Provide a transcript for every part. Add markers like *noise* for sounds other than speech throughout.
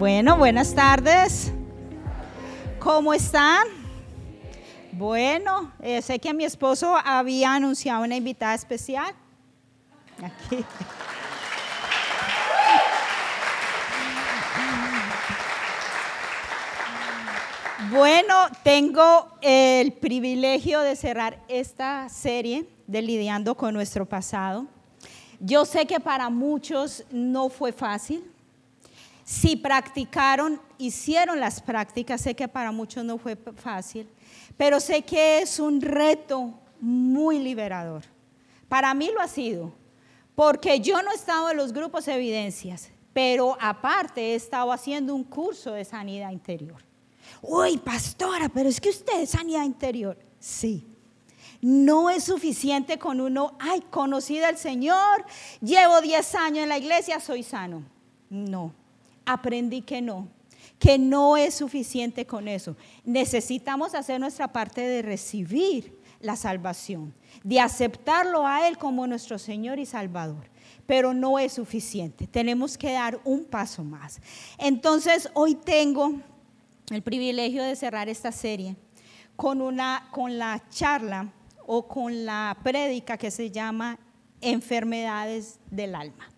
Bueno, buenas tardes. ¿Cómo están? Bueno, eh, sé que mi esposo había anunciado una invitada especial. Aquí. Bueno, tengo el privilegio de cerrar esta serie de lidiando con nuestro pasado. Yo sé que para muchos no fue fácil. Si practicaron, hicieron las prácticas, sé que para muchos no fue fácil, pero sé que es un reto muy liberador. Para mí lo ha sido, porque yo no he estado en los grupos de evidencias, pero aparte he estado haciendo un curso de sanidad interior. Uy, pastora, pero es que usted es sanidad interior. Sí. No es suficiente con uno, ay, conocida al Señor, llevo 10 años en la iglesia, soy sano. No, aprendí que no, que no es suficiente con eso. Necesitamos hacer nuestra parte de recibir la salvación, de aceptarlo a Él como nuestro Señor y Salvador. Pero no es suficiente, tenemos que dar un paso más. Entonces, hoy tengo el privilegio de cerrar esta serie con, una, con la charla o con la prédica que se llama Enfermedades del Alma.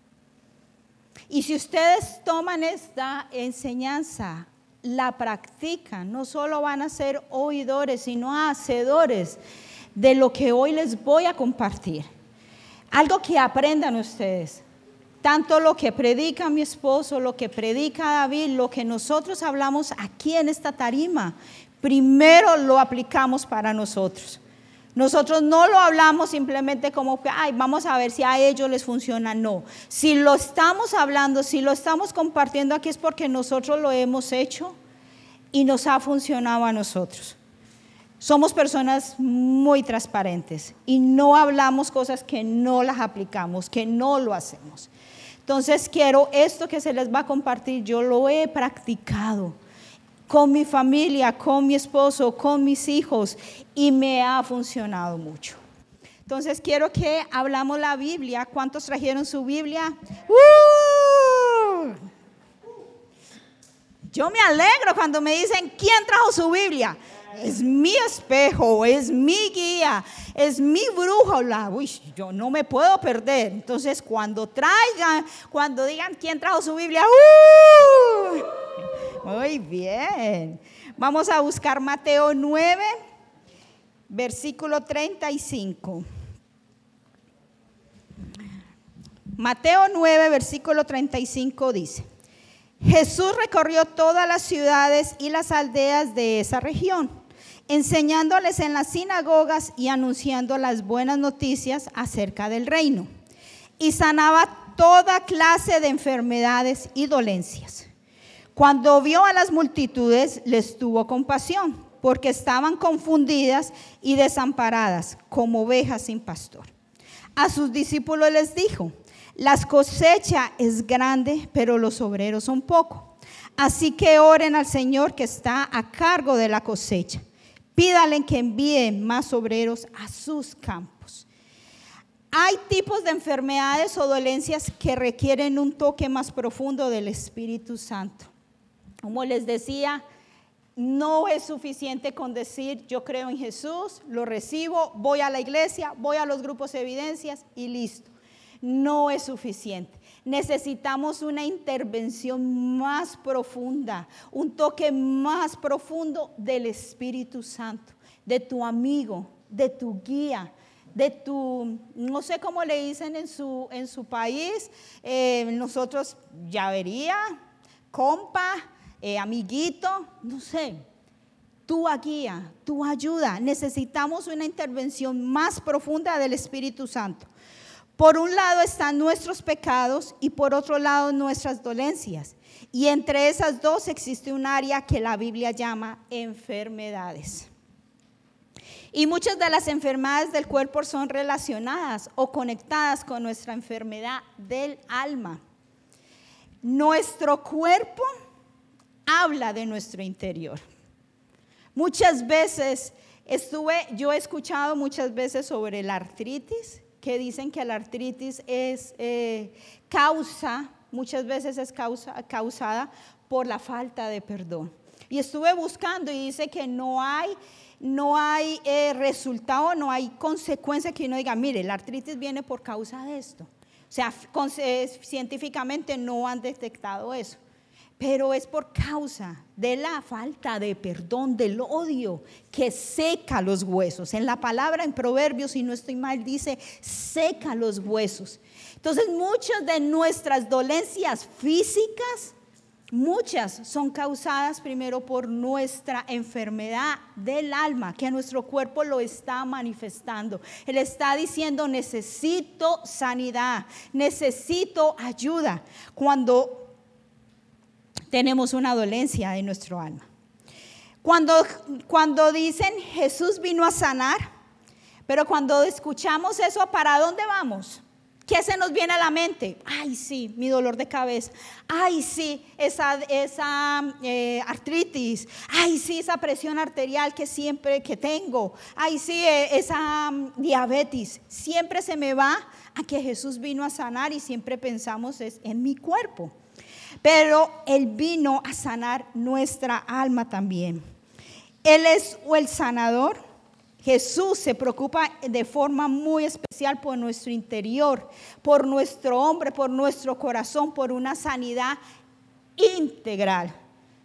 Y si ustedes toman esta enseñanza, la practican, no solo van a ser oidores, sino hacedores de lo que hoy les voy a compartir. Algo que aprendan ustedes. Tanto lo que predica mi esposo, lo que predica David, lo que nosotros hablamos aquí en esta tarima, primero lo aplicamos para nosotros. Nosotros no lo hablamos simplemente como que, ay, vamos a ver si a ellos les funciona. No, si lo estamos hablando, si lo estamos compartiendo aquí es porque nosotros lo hemos hecho y nos ha funcionado a nosotros. Somos personas muy transparentes y no hablamos cosas que no las aplicamos, que no lo hacemos. Entonces quiero esto que se les va a compartir, yo lo he practicado con mi familia, con mi esposo, con mis hijos y me ha funcionado mucho. Entonces quiero que hablamos la Biblia. ¿Cuántos trajeron su Biblia? ¡Uh! Yo me alegro cuando me dicen, ¿quién trajo su Biblia? es mi espejo, es mi guía, es mi brújula. Uy, yo no me puedo perder. Entonces, cuando traigan, cuando digan quién trajo su Biblia, ¡uh! Muy bien. Vamos a buscar Mateo 9, versículo 35. Mateo 9, versículo 35 dice, Jesús recorrió todas las ciudades y las aldeas de esa región enseñándoles en las sinagogas y anunciando las buenas noticias acerca del reino. Y sanaba toda clase de enfermedades y dolencias. Cuando vio a las multitudes, les tuvo compasión, porque estaban confundidas y desamparadas como ovejas sin pastor. A sus discípulos les dijo, las cosecha es grande, pero los obreros son pocos. Así que oren al Señor que está a cargo de la cosecha Pídale que envíe más obreros a sus campos. Hay tipos de enfermedades o dolencias que requieren un toque más profundo del Espíritu Santo. Como les decía, no es suficiente con decir yo creo en Jesús, lo recibo, voy a la iglesia, voy a los grupos de evidencias y listo. No es suficiente. Necesitamos una intervención más profunda, un toque más profundo del Espíritu Santo, de tu amigo, de tu guía, de tu, no sé cómo le dicen en su, en su país, eh, nosotros llavería, compa, eh, amiguito, no sé, tu guía, tu ayuda. Necesitamos una intervención más profunda del Espíritu Santo. Por un lado están nuestros pecados y por otro lado nuestras dolencias. Y entre esas dos existe un área que la Biblia llama enfermedades. Y muchas de las enfermedades del cuerpo son relacionadas o conectadas con nuestra enfermedad del alma. Nuestro cuerpo habla de nuestro interior. Muchas veces estuve, yo he escuchado muchas veces sobre la artritis que dicen que la artritis es eh, causa, muchas veces es causa, causada por la falta de perdón. Y estuve buscando y dice que no hay, no hay eh, resultado, no hay consecuencia que uno diga, mire, la artritis viene por causa de esto. O sea, eh, científicamente no han detectado eso pero es por causa de la falta de perdón, del odio que seca los huesos. En la palabra en Proverbios, si no estoy mal, dice seca los huesos. Entonces muchas de nuestras dolencias físicas, muchas son causadas primero por nuestra enfermedad del alma, que nuestro cuerpo lo está manifestando. Él está diciendo, necesito sanidad, necesito ayuda. Cuando tenemos una dolencia en nuestro alma. Cuando, cuando dicen Jesús vino a sanar, pero cuando escuchamos eso, ¿para dónde vamos? ¿Qué se nos viene a la mente? Ay, sí, mi dolor de cabeza. Ay, sí, esa, esa eh, artritis. Ay, sí, esa presión arterial que siempre que tengo. Ay, sí, eh, esa mm, diabetes. Siempre se me va a que Jesús vino a sanar y siempre pensamos es en mi cuerpo pero Él vino a sanar nuestra alma también. Él es el sanador. Jesús se preocupa de forma muy especial por nuestro interior, por nuestro hombre, por nuestro corazón, por una sanidad integral.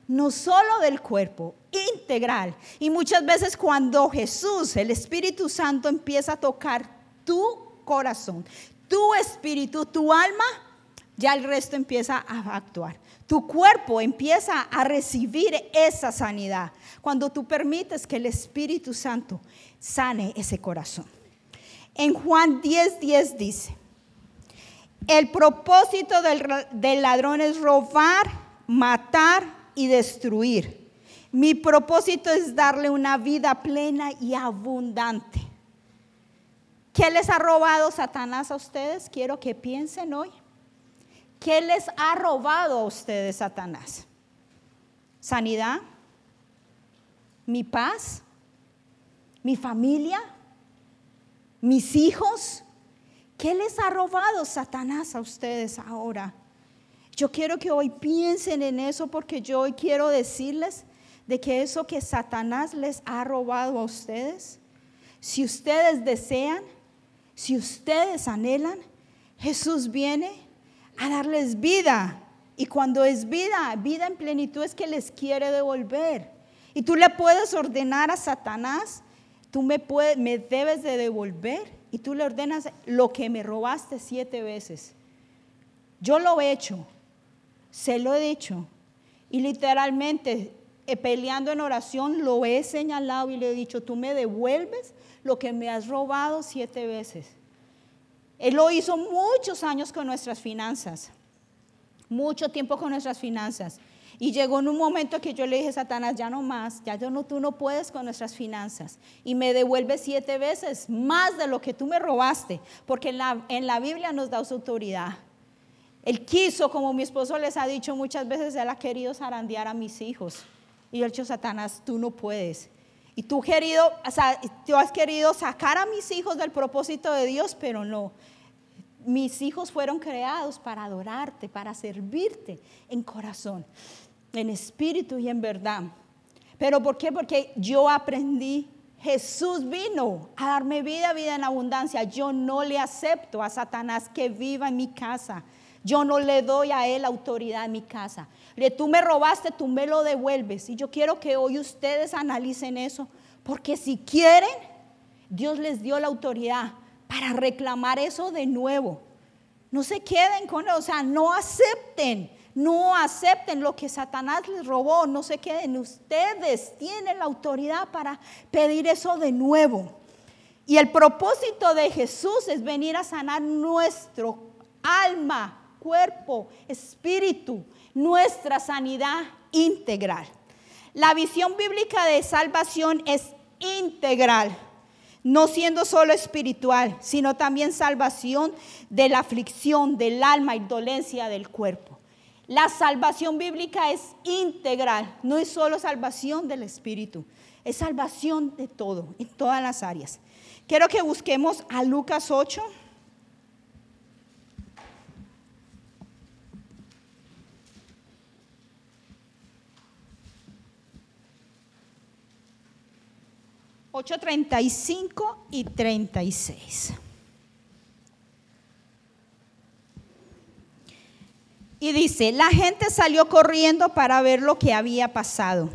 No solo del cuerpo, integral. Y muchas veces cuando Jesús, el Espíritu Santo, empieza a tocar tu corazón, tu espíritu, tu alma, ya el resto empieza a actuar. Tu cuerpo empieza a recibir esa sanidad cuando tú permites que el Espíritu Santo sane ese corazón. En Juan 10:10 10 dice, el propósito del, del ladrón es robar, matar y destruir. Mi propósito es darle una vida plena y abundante. ¿Qué les ha robado Satanás a ustedes? Quiero que piensen hoy. ¿Qué les ha robado a ustedes Satanás? ¿Sanidad? ¿Mi paz? ¿Mi familia? ¿Mis hijos? ¿Qué les ha robado Satanás a ustedes ahora? Yo quiero que hoy piensen en eso porque yo hoy quiero decirles de que eso que Satanás les ha robado a ustedes, si ustedes desean, si ustedes anhelan, Jesús viene a darles vida. Y cuando es vida, vida en plenitud es que les quiere devolver. Y tú le puedes ordenar a Satanás, tú me, me debes de devolver. Y tú le ordenas lo que me robaste siete veces. Yo lo he hecho, se lo he dicho. Y literalmente, eh, peleando en oración, lo he señalado y le he dicho, tú me devuelves lo que me has robado siete veces. Él lo hizo muchos años con nuestras finanzas, mucho tiempo con nuestras finanzas. Y llegó en un momento que yo le dije, Satanás, ya no más, ya yo no, tú no puedes con nuestras finanzas. Y me devuelve siete veces más de lo que tú me robaste, porque en la, en la Biblia nos da su autoridad. Él quiso, como mi esposo les ha dicho muchas veces, él ha querido zarandear a mis hijos. Y yo he dicho, Satanás, tú no puedes. Y tú, querido, o sea, tú has querido sacar a mis hijos del propósito de Dios, pero no. Mis hijos fueron creados para adorarte, para servirte en corazón, en espíritu y en verdad. ¿Pero por qué? Porque yo aprendí, Jesús vino a darme vida, vida en abundancia. Yo no le acepto a Satanás que viva en mi casa. Yo no le doy a él autoridad en mi casa. Le, tú me robaste, tú me lo devuelves. Y yo quiero que hoy ustedes analicen eso. Porque si quieren, Dios les dio la autoridad para reclamar eso de nuevo. No se queden con, o sea, no acepten, no acepten lo que Satanás les robó, no se queden. Ustedes tienen la autoridad para pedir eso de nuevo. Y el propósito de Jesús es venir a sanar nuestro alma, cuerpo, espíritu, nuestra sanidad integral. La visión bíblica de salvación es integral, no siendo solo espiritual, sino también salvación de la aflicción del alma y dolencia del cuerpo. La salvación bíblica es integral, no es solo salvación del espíritu, es salvación de todo, en todas las áreas. Quiero que busquemos a Lucas 8. 8.35 y 36. Y dice, la gente salió corriendo para ver lo que había pasado.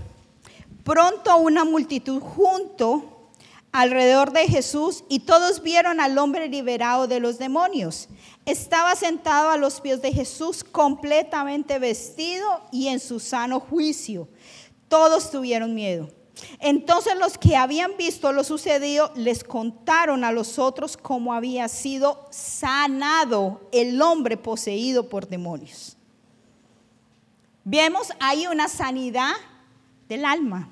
Pronto una multitud junto alrededor de Jesús y todos vieron al hombre liberado de los demonios. Estaba sentado a los pies de Jesús completamente vestido y en su sano juicio. Todos tuvieron miedo. Entonces los que habían visto lo sucedido les contaron a los otros cómo había sido sanado el hombre poseído por demonios. Vemos ahí una sanidad del alma.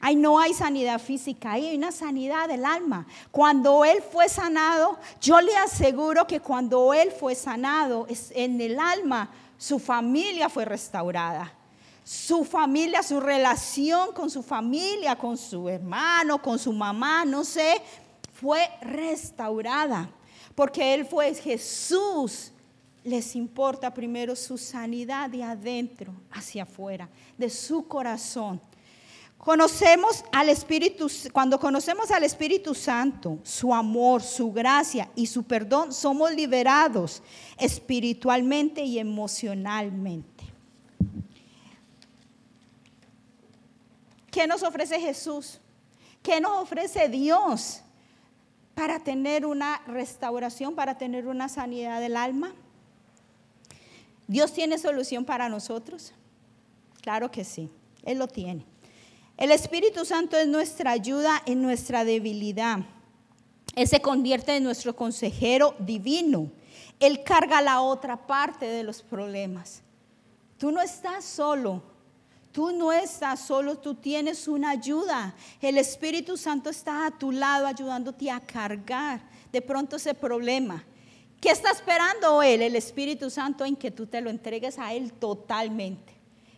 Ahí no hay sanidad física, hay una sanidad del alma. Cuando Él fue sanado, yo le aseguro que cuando Él fue sanado en el alma, su familia fue restaurada. Su familia, su relación con su familia, con su hermano, con su mamá, no sé, fue restaurada. Porque Él fue Jesús les importa primero su sanidad de adentro hacia afuera, de su corazón. Conocemos al Espíritu, cuando conocemos al Espíritu Santo, su amor, su gracia y su perdón, somos liberados espiritualmente y emocionalmente. ¿Qué nos ofrece Jesús? ¿Qué nos ofrece Dios para tener una restauración, para tener una sanidad del alma? ¿Dios tiene solución para nosotros? Claro que sí, Él lo tiene. El Espíritu Santo es nuestra ayuda en nuestra debilidad. Él se convierte en nuestro consejero divino. Él carga la otra parte de los problemas. Tú no estás solo. Tú no estás solo, tú tienes una ayuda. El Espíritu Santo está a tu lado ayudándote a cargar de pronto ese problema. ¿Qué está esperando Él, el Espíritu Santo, en que tú te lo entregues a Él totalmente?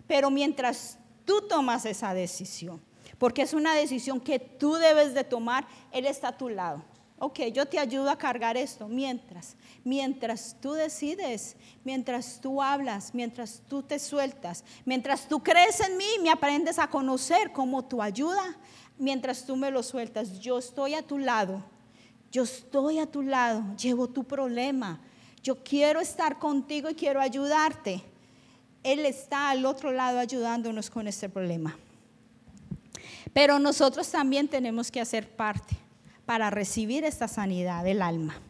Pero mientras tú tomas esa decisión, porque es una decisión que tú debes de tomar, Él está a tu lado. Ok, yo te ayudo a cargar esto. Mientras, mientras tú decides, mientras tú hablas, mientras tú te sueltas, mientras tú crees en mí, me aprendes a conocer como tu ayuda, mientras tú me lo sueltas, yo estoy a tu lado, yo estoy a tu lado, llevo tu problema, yo quiero estar contigo y quiero ayudarte. Él está al otro lado ayudándonos con este problema. Pero nosotros también tenemos que hacer parte para recibir esta sanidad del alma.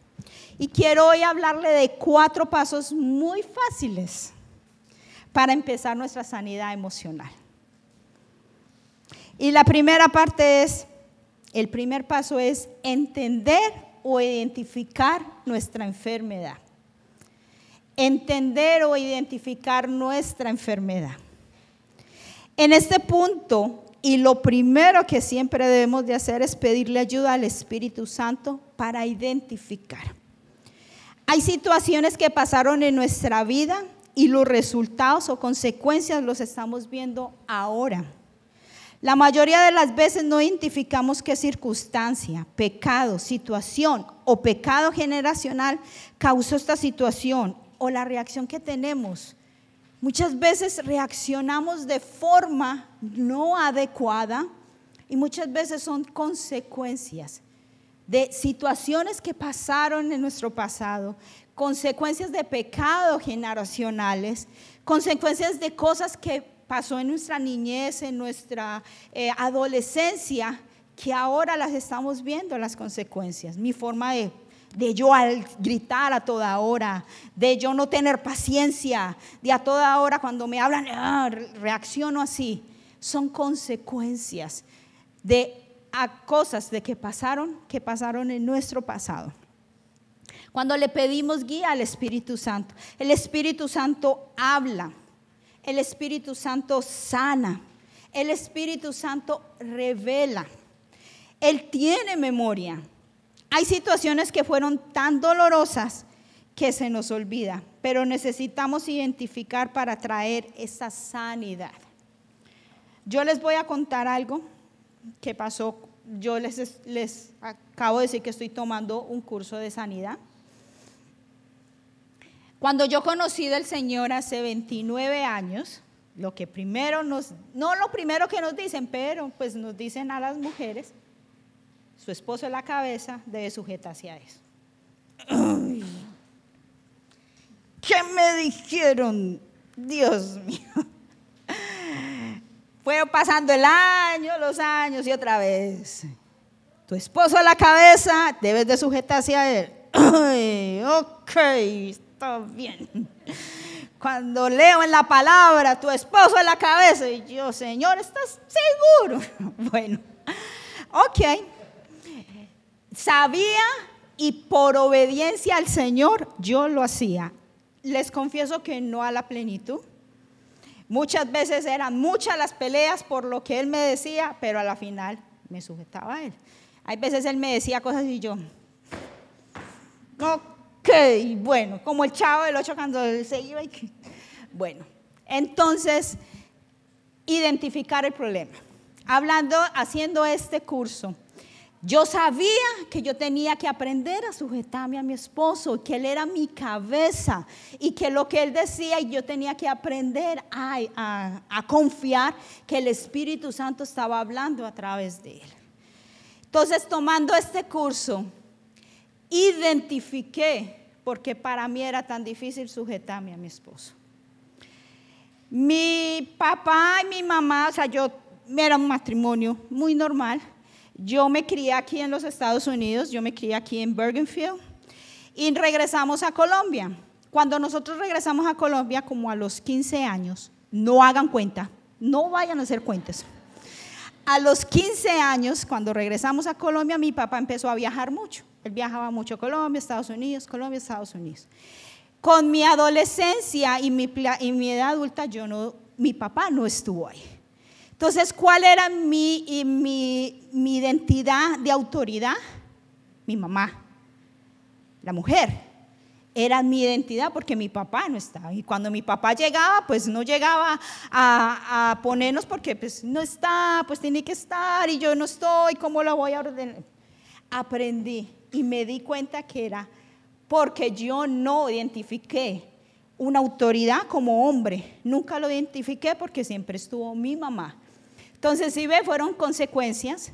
Y quiero hoy hablarle de cuatro pasos muy fáciles para empezar nuestra sanidad emocional. Y la primera parte es, el primer paso es entender o identificar nuestra enfermedad entender o identificar nuestra enfermedad. En este punto, y lo primero que siempre debemos de hacer es pedirle ayuda al Espíritu Santo para identificar. Hay situaciones que pasaron en nuestra vida y los resultados o consecuencias los estamos viendo ahora. La mayoría de las veces no identificamos qué circunstancia, pecado, situación o pecado generacional causó esta situación o la reacción que tenemos. Muchas veces reaccionamos de forma no adecuada y muchas veces son consecuencias de situaciones que pasaron en nuestro pasado, consecuencias de pecados generacionales, consecuencias de cosas que pasó en nuestra niñez, en nuestra eh, adolescencia, que ahora las estamos viendo las consecuencias. Mi forma de de yo al gritar a toda hora, de yo no tener paciencia, de a toda hora cuando me hablan, ah, reacciono así. Son consecuencias de cosas de que pasaron, que pasaron en nuestro pasado. Cuando le pedimos guía al Espíritu Santo, el Espíritu Santo habla, el Espíritu Santo sana, el Espíritu Santo revela, Él tiene memoria. Hay situaciones que fueron tan dolorosas que se nos olvida, pero necesitamos identificar para traer esa sanidad. Yo les voy a contar algo que pasó. Yo les, les acabo de decir que estoy tomando un curso de sanidad. Cuando yo conocí del Señor hace 29 años, lo que primero nos, no lo primero que nos dicen, pero pues nos dicen a las mujeres, su esposo es la cabeza, debe sujetarse a eso. ¿Qué me dijeron? Dios mío. Fueron pasando el año, los años y otra vez. Tu esposo a la cabeza, debes de sujetarse a él. ok, está bien. Cuando leo en la palabra, tu esposo a la cabeza, y yo, Señor, ¿estás seguro? *laughs* Bueno, ok. Sabía y por obediencia al Señor yo lo hacía. Les confieso que no a la plenitud Muchas veces eran muchas las peleas por lo que él me decía, pero a la final me sujetaba a él. Hay veces él me decía cosas y yo, ok, bueno, como el chavo del ocho cuando se iba y bueno, entonces identificar el problema. Hablando, haciendo este curso, yo sabía que yo tenía que aprender a sujetarme a mi esposo, que él era mi cabeza y que lo que él decía yo tenía que aprender a, confiar que el Espíritu Santo estaba hablando a través de él. Entonces, tomando este curso, identifiqué porque para mí era tan difícil sujetarme a mi esposo. Mi papá y mi mamá, o sea, yo era un matrimonio muy normal yo me crié aquí en los Estados Unidos, yo me crié aquí en Bergenfield y regresamos a Colombia. Cuando nosotros regresamos a Colombia, como a los 15 años, no hagan cuenta, no vayan a hacer cuentas. A los 15 años, cuando regresamos a Colombia, mi papá empezó a viajar mucho. Él viajaba mucho a Colombia, Estados Unidos, Colombia, Estados Unidos. Con mi adolescencia y mi, y mi edad adulta, yo no, mi papá no estuvo ahí. Entonces, ¿cuál era mi, identidad de autoridad? Mi mamá, la mujer. Era mi identidad porque mi papá no estaba. Y cuando mi papá llegaba, pues no llegaba a, a, ponernos porque pues no está, pues tiene que estar y yo no estoy, ¿cómo lo voy a ordenar? Aprendí y me di cuenta que era porque yo no identifiqué una autoridad como hombre. Nunca lo identifiqué porque siempre estuvo mi mamá. Entonces, si ve, fueron consecuencias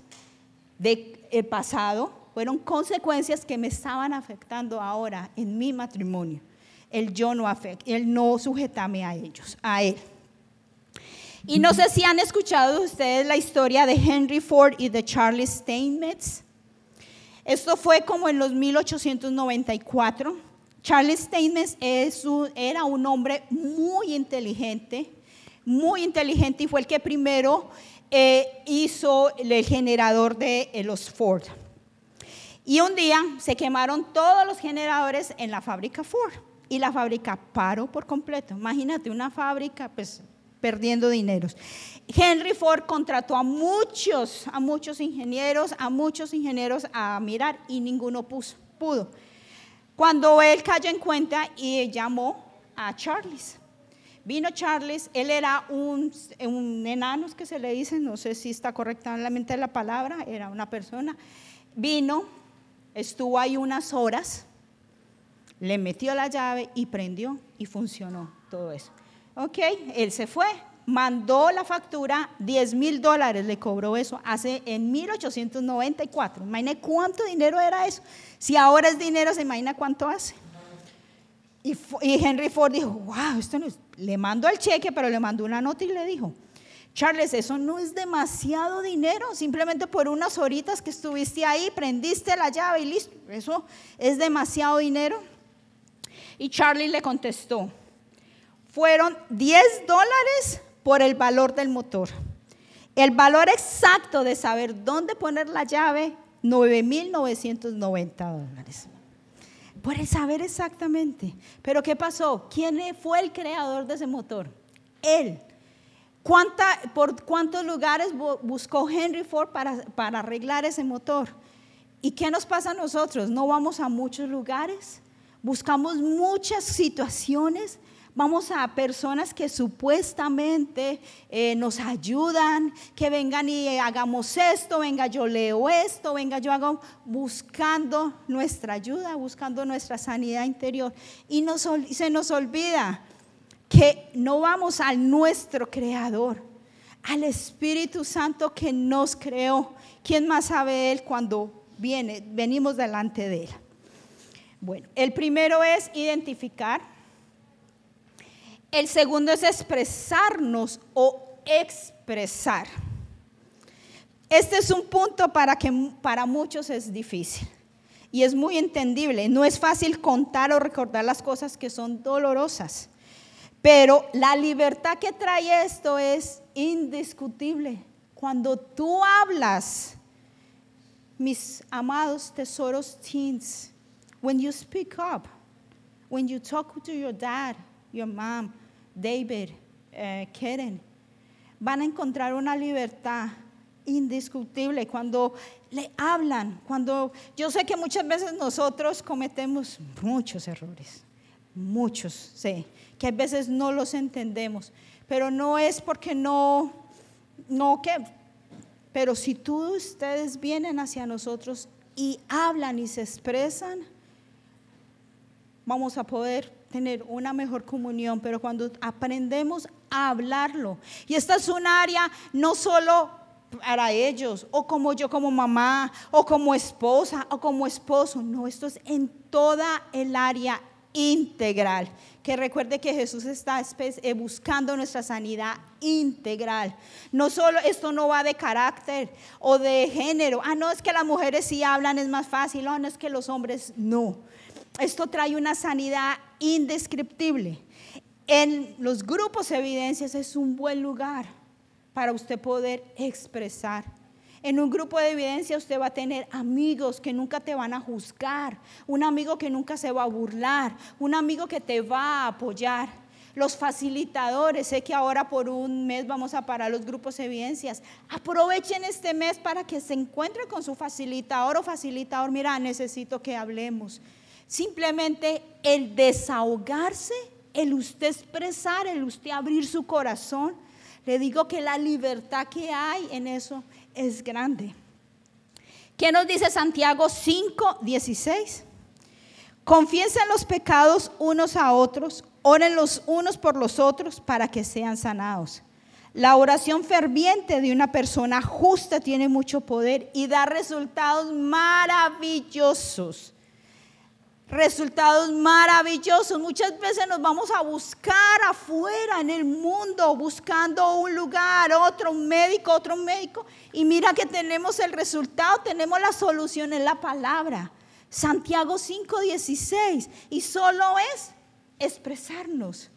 del pasado, fueron consecuencias que me estaban afectando ahora en mi matrimonio. El yo no afect, el no sujetarme a ellos, a él. Y no sé si han escuchado ustedes la historia de Henry Ford y de Charles Steinmetz. Esto fue como en los 1894. Charles Steinmetz era un hombre muy inteligente, muy inteligente y fue el que primero eh, hizo el generador de eh, los Ford. Y un día se quemaron todos los generadores en la fábrica Ford y la fábrica paró por completo. Imagínate una fábrica pues perdiendo dineros. Henry Ford contrató a muchos, a muchos ingenieros, a muchos ingenieros a mirar y ninguno pudo. Cuando él cayó en cuenta y llamó a Charles Vino Charles, él era un, un enano, que se le dice, no sé si está correctamente la palabra, era una persona. Vino, estuvo ahí unas horas, le metió la llave y prendió y funcionó todo eso. Ok, él se fue, mandó la factura, 10 mil dólares le cobró eso hace en 1894. Imagina cuánto dinero era eso. Si ahora es dinero, se imagina cuánto hace. Y, Henry Ford dijo, wow, esto no es... Le mandó el cheque, pero le mandó una nota y le dijo, Charles, eso no es demasiado dinero, simplemente por unas horitas que estuviste ahí, prendiste la llave y listo, eso es demasiado dinero. Y Charlie le contestó, fueron 10 dólares por el valor del motor. El valor exacto de saber dónde poner la llave, 9.990 dólares. Puede saber exactamente. Pero ¿qué pasó? ¿Quién fue el creador de ese motor? Él. ¿Por cuántos lugares buscó Henry Ford para, para arreglar ese motor? ¿Y qué nos pasa a nosotros? No vamos a muchos lugares, buscamos muchas situaciones Vamos a personas que supuestamente eh, nos ayudan, que vengan y hagamos esto, venga yo leo esto, venga yo hago, buscando nuestra ayuda, buscando nuestra sanidad interior. Y se nos olvida que no vamos al nuestro creador, al Espíritu Santo que nos creó, ¿quién más sabe Él cuando viene, venimos delante de Él? Bueno, el primero es identificar. El segundo es expresarnos o expresar. Este es un punto para que para muchos es difícil y es muy entendible. No es fácil contar o recordar las cosas que son dolorosas, pero la libertad que trae esto es indiscutible. Cuando tú hablas, mis amados tesoros teens, when you speak up, when you talk to your dad, your mom, David, uh, Karen, van a encontrar una libertad indiscutible cuando le hablan, cuando yo sé que muchas veces nosotros cometemos muchos errores, muchos, sé, que a veces no los entendemos, pero no es porque no, no que, pero si tú ustedes vienen hacia nosotros y hablan y se expresan, vamos a poder tener una mejor comunión, pero cuando aprendemos a hablarlo, y esta es un área no solo para ellos, o como yo como mamá, o como esposa, o como esposo. No, esto es en toda el área integral. Que recuerde que Jesús está eh, buscando nuestra sanidad integral. No solo esto no va de carácter o de género. Ah, no es que las mujeres sí hablan, es más fácil. No, no es que los hombres no. Esto trae una sanidad indescriptible. En los grupos evidencias es un buen lugar para usted poder expresar. En un grupo de evidencia usted va a tener amigos que nunca te van a juzgar, un amigo que nunca se va a burlar, un amigo que te va a apoyar. Los facilitadores, sé que ahora por un mes vamos a parar los grupos de evidencias. Aprovechen este mes para que se encuentre con su facilitador o facilitador. Mira, necesito que hablemos. Simplemente el desahogarse, el usted expresar, el usted abrir su corazón le digo que la libertad que hay en eso es grande. ¿Qué nos dice Santiago 5, 16? Confiesen los pecados unos a otros, oren los unos por los otros para que sean sanados. La oración ferviente de una persona justa tiene mucho poder y da resultados maravillosos resultados maravillosos. Muchas veces nos vamos a buscar afuera en el mundo, buscando un lugar, otro, médico, otro médico. Y mira que tenemos el resultado, tenemos la solución en la palabra. Santiago 5:16. Y solo es expresarnos,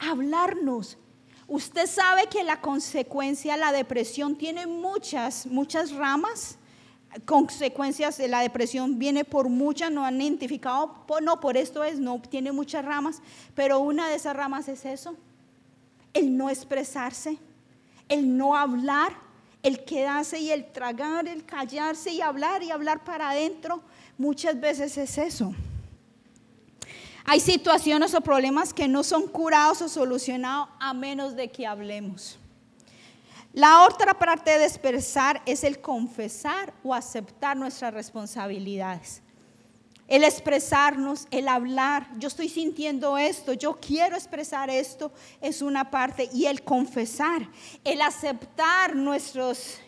hablarnos. Usted sabe que la consecuencia, la depresión, tiene muchas, muchas ramas consecuencias de la depresión viene por muchas, no han identificado, no, por esto es, no tiene muchas ramas, pero una de esas ramas es eso, el no expresarse, el no hablar, el quedarse y el tragar, el callarse y hablar y hablar para adentro, muchas veces es eso. Hay situaciones o problemas que no son curados o solucionados a menos de que hablemos. La otra parte de expresar es el confesar o aceptar nuestras responsabilidades. El expresarnos, el hablar, yo estoy sintiendo esto, yo quiero expresar esto, es una parte. Y el confesar, el aceptar nuestros,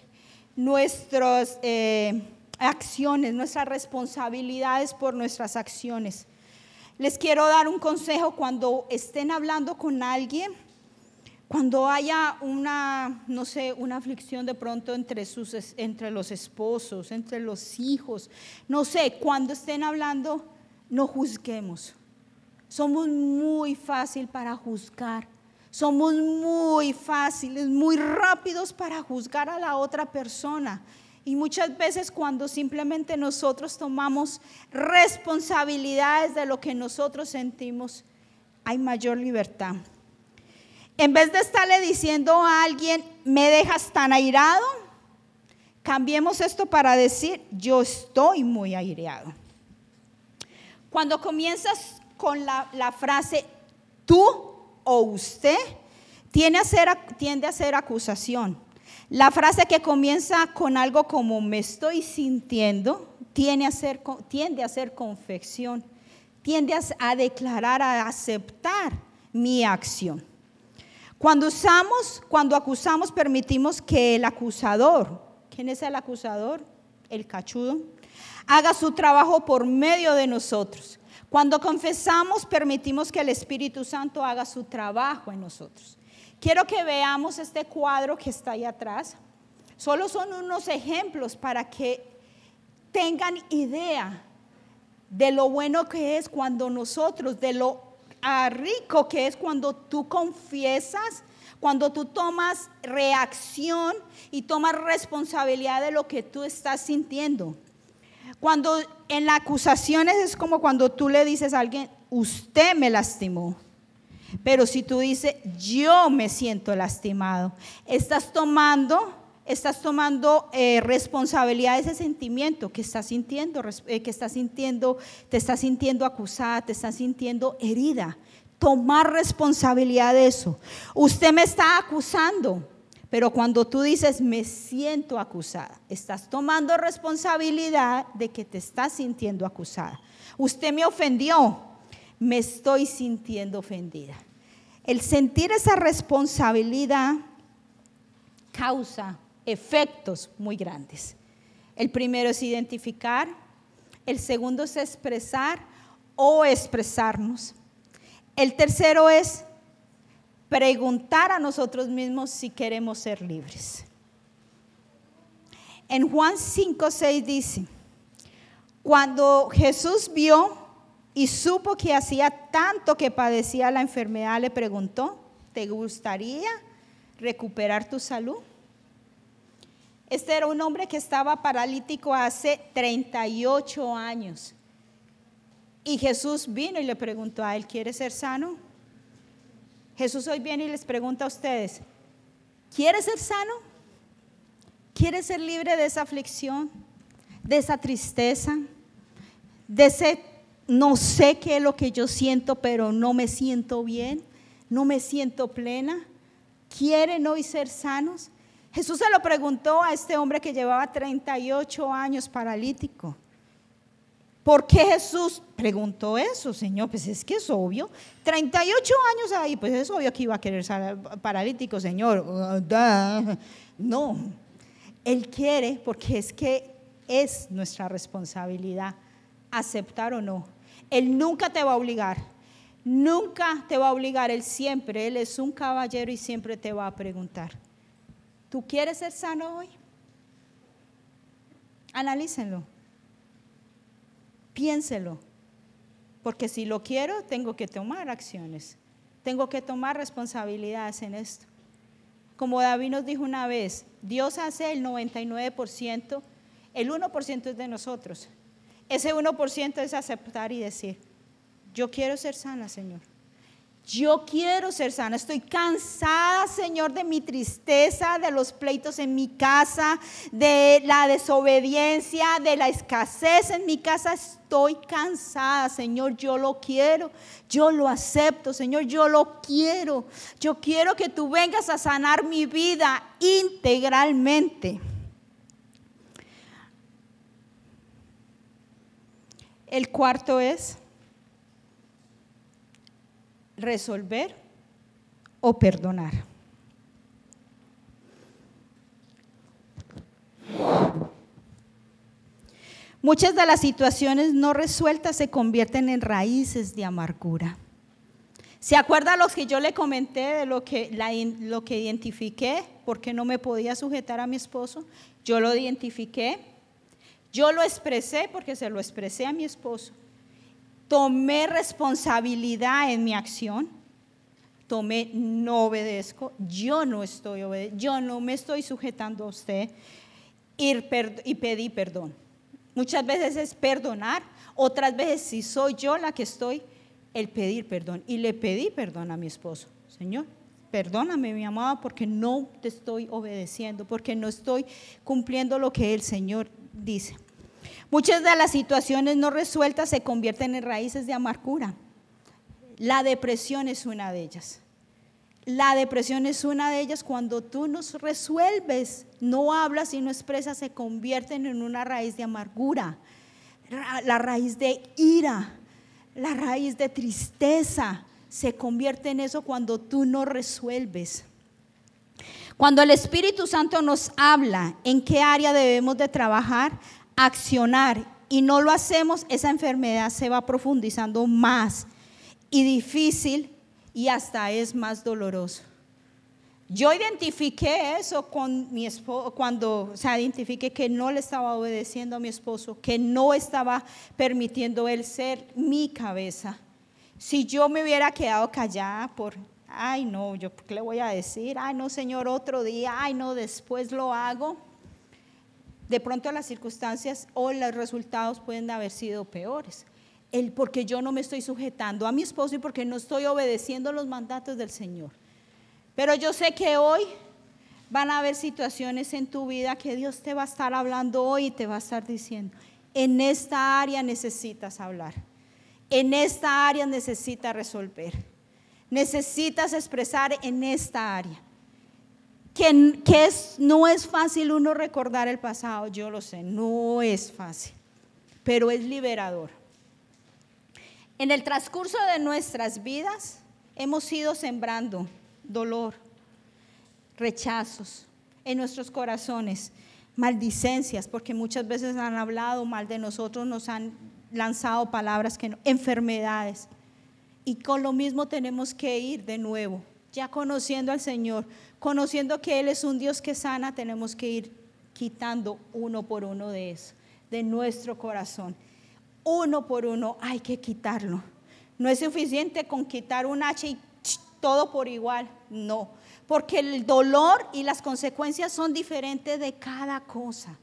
nuestras eh, acciones, nuestras responsabilidades por nuestras acciones. Les quiero dar un consejo cuando estén hablando con alguien cuando haya una, no sé, una aflicción de pronto entre, sus, entre los esposos, entre los hijos, no sé, cuando estén hablando, no juzguemos. Somos muy fácil para juzgar. Somos muy fáciles, muy rápidos para juzgar a la otra persona. Y muchas veces cuando simplemente nosotros tomamos responsabilidades de lo que nosotros sentimos, hay mayor libertad. En vez de estarle diciendo a alguien, me dejas tan airado, cambiemos esto para decir, yo estoy muy aireado. Cuando comienzas con la, frase tú o usted, tiende a, ser, tiende a acusación. La frase que comienza con algo como me estoy sintiendo, tiende a ser, tiende a confección, tiende a declarar, a aceptar mi acción. Cuando usamos, cuando acusamos, permitimos que el acusador ¿quién es el acusador? El cachudo. Haga su trabajo por medio de nosotros. Cuando confesamos, permitimos que el Espíritu Santo haga su trabajo en nosotros. Quiero que veamos este cuadro que está ahí atrás. Solo son unos ejemplos para que tengan idea de lo bueno que es cuando nosotros, de lo rico que es cuando tú confiesas, cuando tú tomas reacción y tomas responsabilidad de lo que tú estás sintiendo. Cuando en las acusaciones es como cuando tú le dices a alguien, usted me lastimó. Pero si tú dices, yo me siento lastimado, estás tomando, estás tomando eh, responsabilidad de ese sentimiento que estás sintiendo, eh, que estás sintiendo, te estás sintiendo acusada, te estás sintiendo herida. Tomar responsabilidad de eso. Usted me está acusando, pero cuando tú dices, me siento acusada, estás tomando responsabilidad de que te estás sintiendo acusada. Usted me ofendió, me estoy sintiendo ofendida. El sentir esa responsabilidad causa efectos muy grandes. El primero es identificar, el segundo es expresar o expresarnos. El tercero es preguntar a nosotros mismos si queremos ser libres. En Juan 5, 6 dice, cuando Jesús vio y supo que hacía tanto que padecía la enfermedad, le preguntó, ¿te gustaría recuperar tu salud? Este era un hombre que estaba paralítico hace 38 años. Y Jesús vino y le preguntó a él, ¿quieres ser sano? Jesús hoy viene y les pregunta a ustedes, ¿quieres ser sano? ¿Quieres ser libre de esa aflicción, de esa tristeza, de ese no sé qué es lo que yo siento, pero no me siento bien, no me siento plena. ¿Quieren hoy ser sanos? Jesús se lo preguntó a este hombre que llevaba 38 años paralítico. ¿Por qué Jesús preguntó eso, Señor? Pues es que es obvio. 38 años ahí, pues es obvio que iba a querer ser paralítico, Señor. No, Él quiere porque es que es nuestra responsabilidad aceptar o no él nunca te va a obligar. Nunca te va a obligar. Él siempre, Él es un caballero y siempre te va a preguntar. ¿Tú quieres ser sano hoy? Analícenlo. Piénselo. Porque si lo quiero, tengo que tomar acciones. Tengo que tomar responsabilidades en esto. Como David nos dijo una vez, Dios hace el 99%, el 1% es de nosotros. Ese 1% es aceptar y decir, yo quiero ser sana, Señor. Yo quiero ser sana. Estoy cansada, Señor, de mi tristeza, de los pleitos en mi casa, de la desobediencia, de la escasez en mi casa. Estoy cansada, Señor. Yo lo quiero. Yo lo acepto, Señor. Yo lo quiero. Yo quiero que tú vengas a sanar mi vida integralmente. El cuarto es resolver o perdonar. Muchas de las situaciones no resueltas se convierten en raíces de amargura. ¿Se acuerda los que yo le comenté de lo que, lo que identifiqué? Porque no me podía sujetar a mi esposo. Yo lo identifiqué yo lo expresé porque se lo expresé a mi esposo. Tomé responsabilidad en mi acción. Tomé, no obedezco. Yo no estoy obedeciendo. Yo no me estoy sujetando a usted. Y, y pedí perdón. Muchas veces es perdonar. Otras veces, si soy yo la que estoy, el pedir perdón. Y le pedí perdón a mi esposo. Señor, perdóname, mi amada, porque no te estoy obedeciendo, porque no estoy cumpliendo lo que el Señor dice. Muchas de las situaciones no resueltas se convierten en raíces de amargura. La depresión es una de ellas. La depresión es una de ellas cuando tú no resuelves, no hablas y no expresas, se convierten en una raíz de amargura, la raíz de ira, la raíz de tristeza, se convierte en eso cuando tú no resuelves. Cuando el Espíritu Santo nos habla en qué área debemos de trabajar, accionar y no lo hacemos, esa enfermedad se va profundizando más y difícil y hasta es más doloroso. Yo identifiqué eso con mi esposo, cuando, o sea, identifiqué que no le estaba obedeciendo a mi esposo, que no estaba permitiendo él ser mi cabeza. Si yo me hubiera quedado callada por, ay no, yo qué le voy a decir, ay no Señor, otro día, ay no, después lo hago, de pronto las circunstancias o los resultados pueden haber sido peores. El porque yo no me estoy sujetando a mi esposo y porque no estoy obedeciendo los mandatos del Señor. Pero yo sé que hoy van a haber situaciones en tu vida que Dios te va a estar hablando hoy y te va a estar diciendo, en esta área necesitas hablar, en esta área necesitas resolver, necesitas expresar en esta área. Que, es, no es fácil uno recordar el pasado, yo lo sé, no es fácil, pero es liberador. En el transcurso de nuestras vidas hemos ido sembrando dolor, rechazos en nuestros corazones, maldicencias, porque muchas veces han hablado mal de nosotros, nos han lanzado palabras que no, enfermedades. Y con lo mismo tenemos que ir de nuevo, ya conociendo al Señor, conociendo que Él es un Dios que sana, tenemos que ir quitando uno por uno de eso, de nuestro corazón. Uno por uno hay que quitarlo. No es suficiente con quitar un H y todo por igual, no, porque el dolor y las consecuencias son diferentes de cada cosa.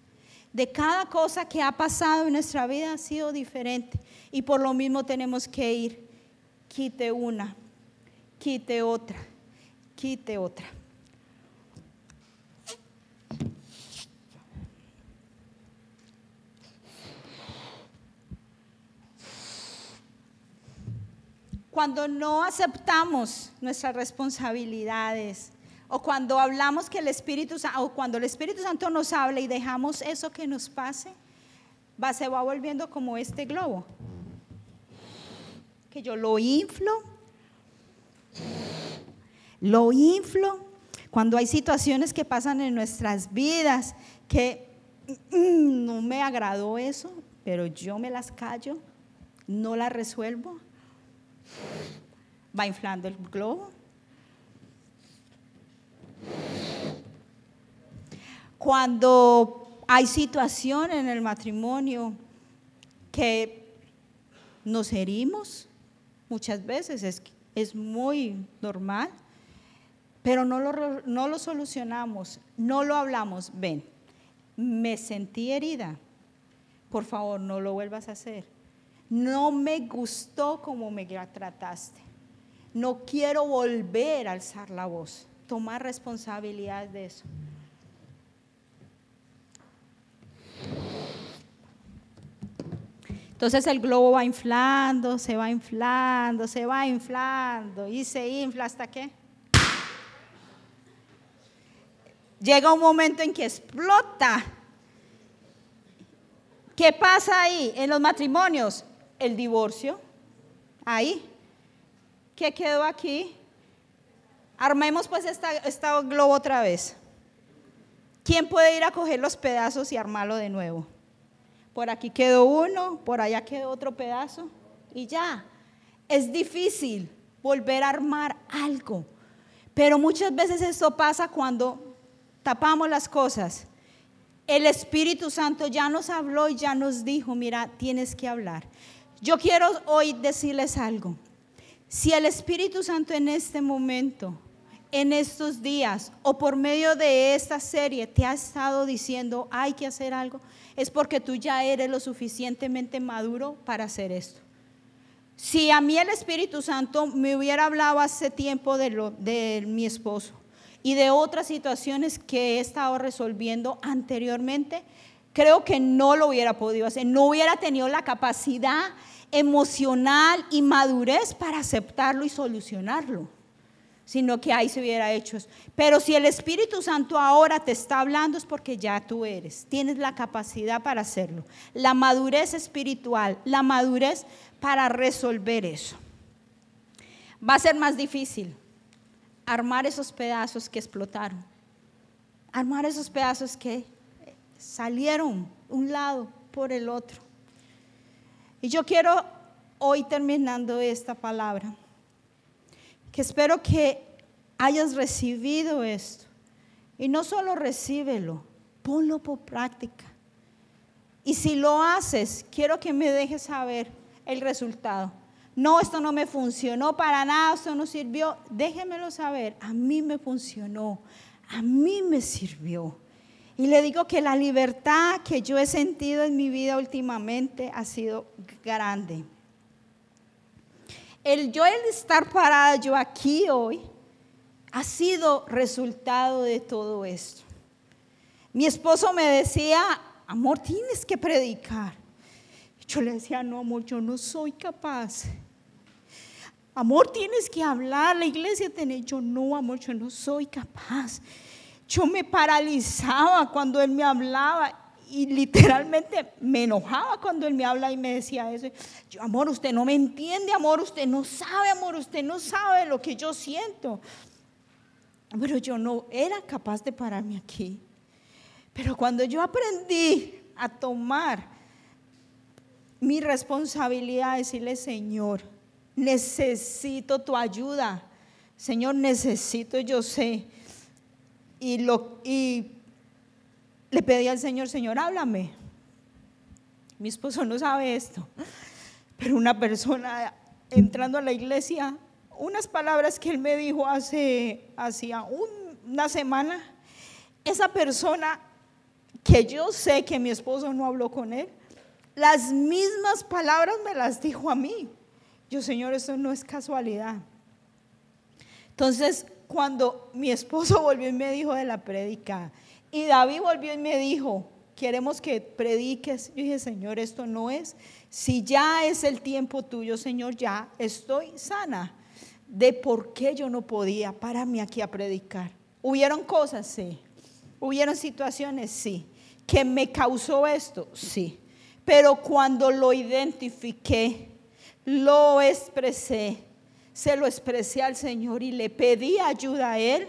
De cada cosa que ha pasado en nuestra vida ha sido diferente y por lo mismo tenemos que ir, quite una, quite otra, quite otra. Cuando no aceptamos nuestras responsabilidades o cuando hablamos que el Espíritu o cuando el Espíritu Santo nos habla y dejamos eso que nos pase, va, se va volviendo como este globo. Que yo lo inflo, lo inflo. Cuando hay situaciones que pasan en nuestras vidas que mm, no me agradó eso, pero yo me las callo, no las resuelvo, va inflando el globo. Cuando hay situación en el matrimonio que nos herimos, muchas veces es, es muy normal, pero no lo, no lo solucionamos, no lo hablamos. Ven, me sentí herida, por favor no lo vuelvas a hacer no me gustó como me trataste. No quiero volver a alzar la voz, tomar responsabilidad de eso. Entonces el globo va inflando, se va inflando, se va inflando y se infla hasta que llega un momento en que explota. ¿Qué pasa ahí en los matrimonios? El divorcio. Ahí. ¿Qué quedó aquí? Armemos pues esta, esta globo otra vez. ¿Quién puede ir a coger los pedazos y armarlo de nuevo? Por aquí quedó uno, por allá quedó otro pedazo y ya. Es difícil volver a armar algo. Pero muchas veces esto pasa cuando tapamos las cosas. El Espíritu Santo ya nos habló y ya nos dijo, mira, tienes que hablar. Yo quiero hoy decirles algo. Si el Espíritu Santo en este momento, en estos días o por medio de esta serie te ha estado diciendo hay que hacer algo, es porque tú ya eres lo suficientemente maduro para hacer esto. Si a mí el Espíritu Santo me hubiera hablado hace tiempo de, lo, de mi esposo y de otras situaciones que he estado resolviendo anteriormente, creo que no lo hubiera podido hacer, no hubiera tenido la capacidad emocional y madurez para aceptarlo y solucionarlo, sino que ahí se hubiera hecho. Pero si el Espíritu Santo ahora te está hablando es porque ya tú eres, tienes la capacidad para hacerlo, la madurez espiritual, la madurez para resolver eso. Va a ser más difícil armar esos pedazos que explotaron. armar esos pedazos que salieron un lado por el otro. Y yo quiero hoy terminando esta palabra, que espero que hayas recibido esto. Y no solo recíbelo, ponlo por práctica. Y si lo haces, quiero que me dejes saber el resultado. No, esto no me funcionó para nada, esto no sirvió. Déjemelo saber. A mí me funcionó, a mí me sirvió. Y le digo que la libertad que yo he sentido en mi vida últimamente ha sido grande. El yo el estar parada yo aquí hoy ha sido resultado de todo esto. Mi esposo me decía, amor, tienes que predicar. Yo le decía, no, amor, yo no soy capaz. Amor, tienes que hablar, la iglesia tiene. Yo no, amor, yo no soy capaz. Yo me paralizaba cuando él me hablaba y literalmente me enojaba cuando él me habla y me decía eso. Yo, amor, usted no me entiende, amor, usted no sabe, amor, usted no sabe lo que yo siento. Pero yo no era capaz de pararme aquí. Pero cuando yo aprendí a tomar mi responsabilidad, decirle, Señor, necesito tu ayuda. Señor, necesito, yo sé y, lo, y le pedí al Señor, Señor, háblame. Mi esposo no sabe esto, pero una persona entrando a la iglesia, unas palabras que él me dijo hace hacía una semana, esa persona que yo sé que mi esposo no habló con él, las mismas palabras me las dijo a mí. Yo, Señor, eso no es casualidad. Entonces, cuando mi esposo *laughs* volvió y me dijo de la prédica, y David volvió y me dijo, queremos que prediques. Yo dije, Señor, esto no es. Si ya es el tiempo tuyo, Señor, ya estoy sana. De por qué yo no podía pararme aquí a predicar. Hubieron cosas, sí. Hubieron situaciones, sí. Que me causó esto, sí. Pero cuando lo identifiqué, lo expresé, se lo expresé al Señor y le pedí ayuda a Él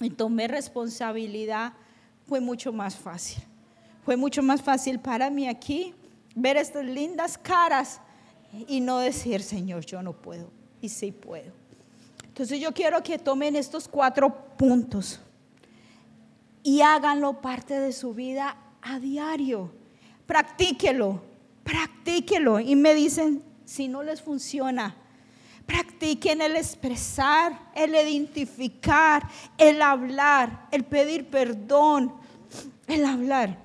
y tomé responsabilidad, fue mucho más fácil. Fue mucho más fácil para mí aquí ver estas lindas caras y no decir, Señor, yo no puedo. Y sí puedo. Entonces yo quiero que tomen estos cuatro puntos y háganlo parte de su vida a diario. Practíquelo, practíquelo. Y me dicen, si no les funciona, Practiquen el expresar, el identificar, el hablar, el pedir perdón, el hablar.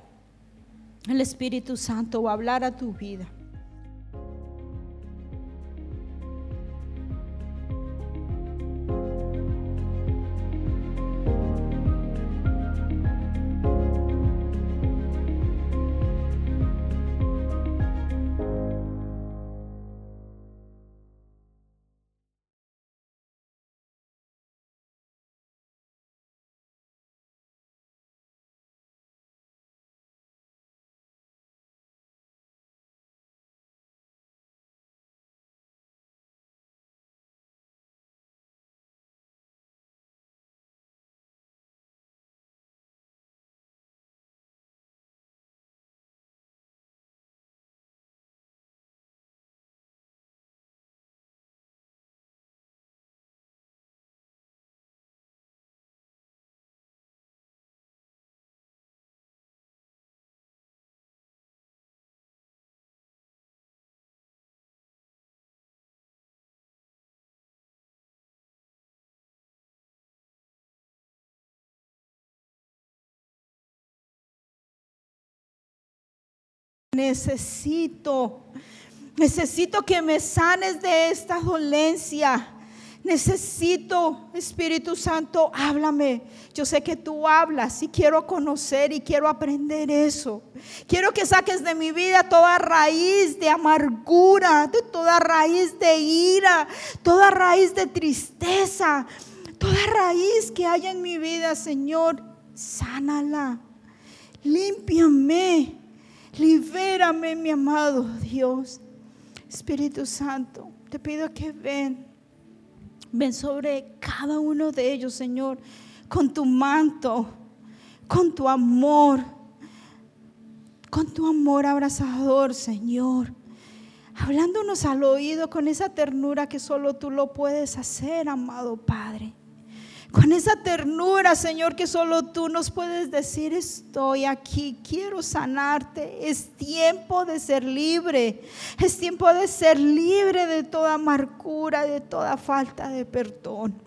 El Espíritu Santo va a hablar a tu vida. Necesito, necesito que me sanes de esta dolencia. Necesito, Espíritu Santo, háblame. Yo sé que tú hablas y quiero conocer y quiero aprender eso. Quiero que saques de mi vida toda raíz de amargura, toda raíz de ira, toda raíz de tristeza, toda raíz que haya en mi vida, Señor, sánala. Límpiame. Libérame, mi amado Dios. Espíritu Santo, te pido que ven. Ven sobre cada uno de ellos, Señor, con tu manto. con tu amor, con tu amor abrazador, Señor. Hablándonos al oído con esa ternura que solo tú lo puedes hacer, amado Padre. Con esa ternura, Señor, que solo tú nos puedes decir, estoy aquí, quiero sanarte. Es tiempo de ser libre. Es tiempo de ser libre de toda amargura, de toda falta de perdón.